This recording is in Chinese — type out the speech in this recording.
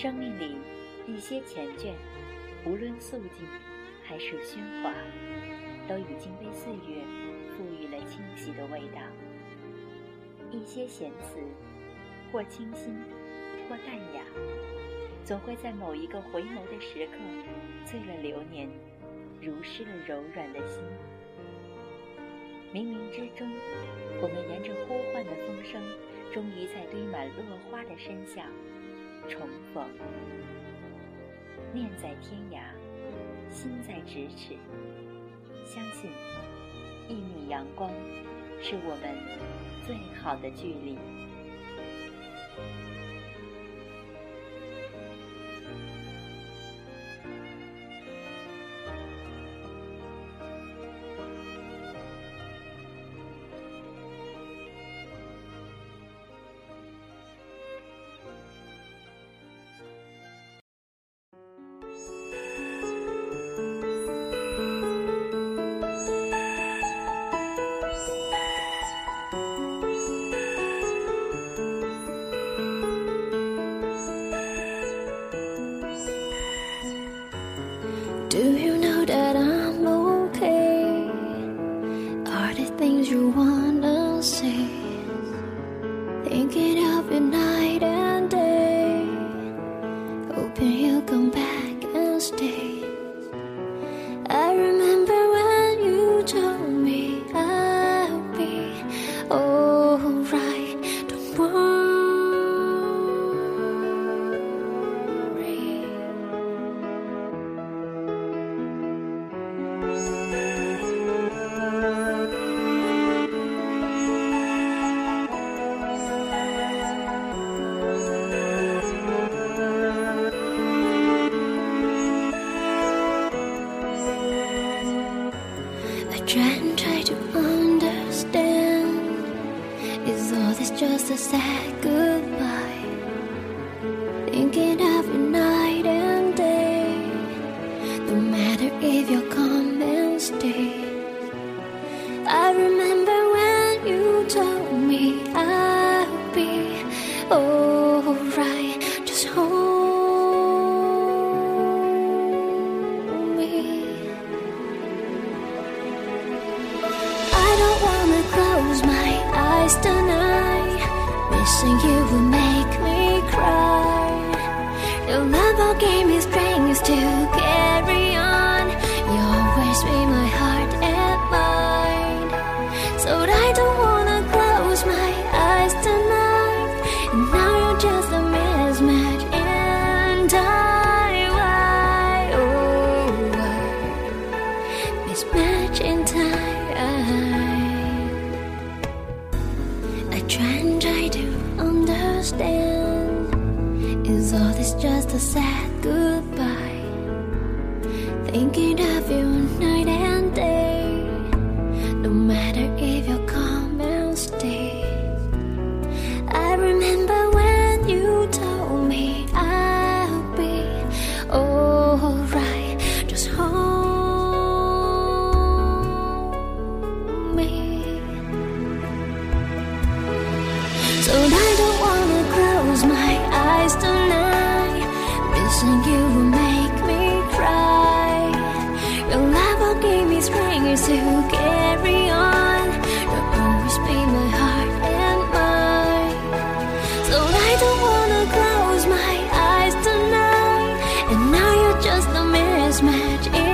生命里一些缱绻，无论素净还是喧哗，都已经被岁月赋予了清晰的味道。一些闲词，或清新，或淡雅，总会在某一个回眸的时刻，醉了流年，如湿了柔软的心。冥冥之中，我们沿着呼唤的风声，终于在堆满落花的山下重逢。念在天涯，心在咫尺。相信一米阳光，是我们最好的距离。Do you know that I'm okay? Are the things you wanna say? Thinking of you night try and try to understand. Is all this just a sad a sad goodbye? Thinking of you and match